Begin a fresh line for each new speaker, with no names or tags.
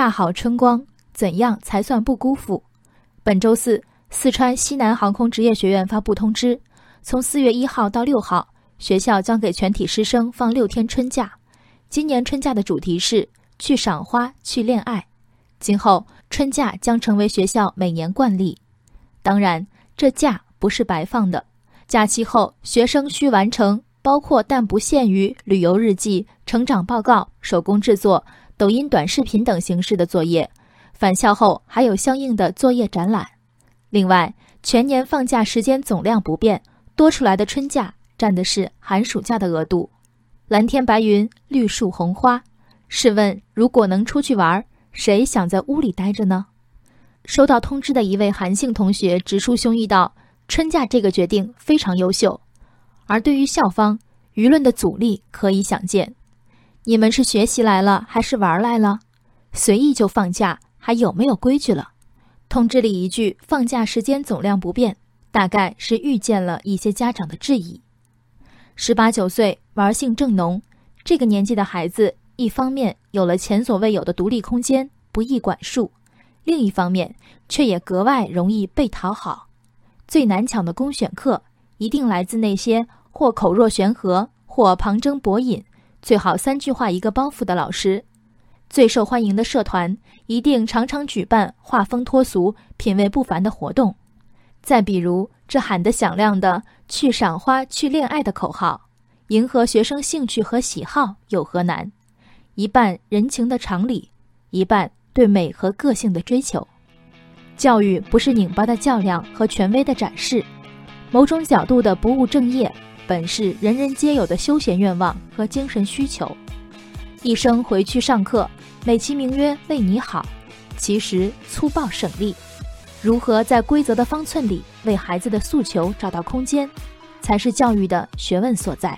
大好春光，怎样才算不辜负？本周四，四川西南航空职业学院发布通知，从四月一号到六号，学校将给全体师生放六天春假。今年春假的主题是“去赏花，去恋爱”。今后春假将成为学校每年惯例。当然，这假不是白放的。假期后，学生需完成包括但不限于旅游日记、成长报告、手工制作、抖音短视频等形式的作业。返校后还有相应的作业展览。另外，全年放假时间总量不变，多出来的春假占的是寒暑假的额度。蓝天白云，绿树红花。试问，如果能出去玩，谁想在屋里待着呢？收到通知的一位韩姓同学直抒胸臆道：“春假这个决定非常优秀。”而对于校方，舆论的阻力可以想见。你们是学习来了还是玩来了？随意就放假？还有没有规矩了？通知里一句“放假时间总量不变”，大概是预见了一些家长的质疑。十八九岁玩性正浓，这个年纪的孩子，一方面有了前所未有的独立空间，不易管束；另一方面，却也格外容易被讨好。最难抢的公选课，一定来自那些或口若悬河，或旁征博引，最好三句话一个包袱的老师。最受欢迎的社团一定常常举办画风脱俗、品味不凡的活动。再比如这喊得响亮的“去赏花、去恋爱”的口号，迎合学生兴趣和喜好有何难？一半人情的常理，一半对美和个性的追求。教育不是拧巴的较量和权威的展示，某种角度的不务正业，本是人人皆有的休闲愿望和精神需求。一生回去上课。美其名曰为你好，其实粗暴省力。如何在规则的方寸里为孩子的诉求找到空间，才是教育的学问所在。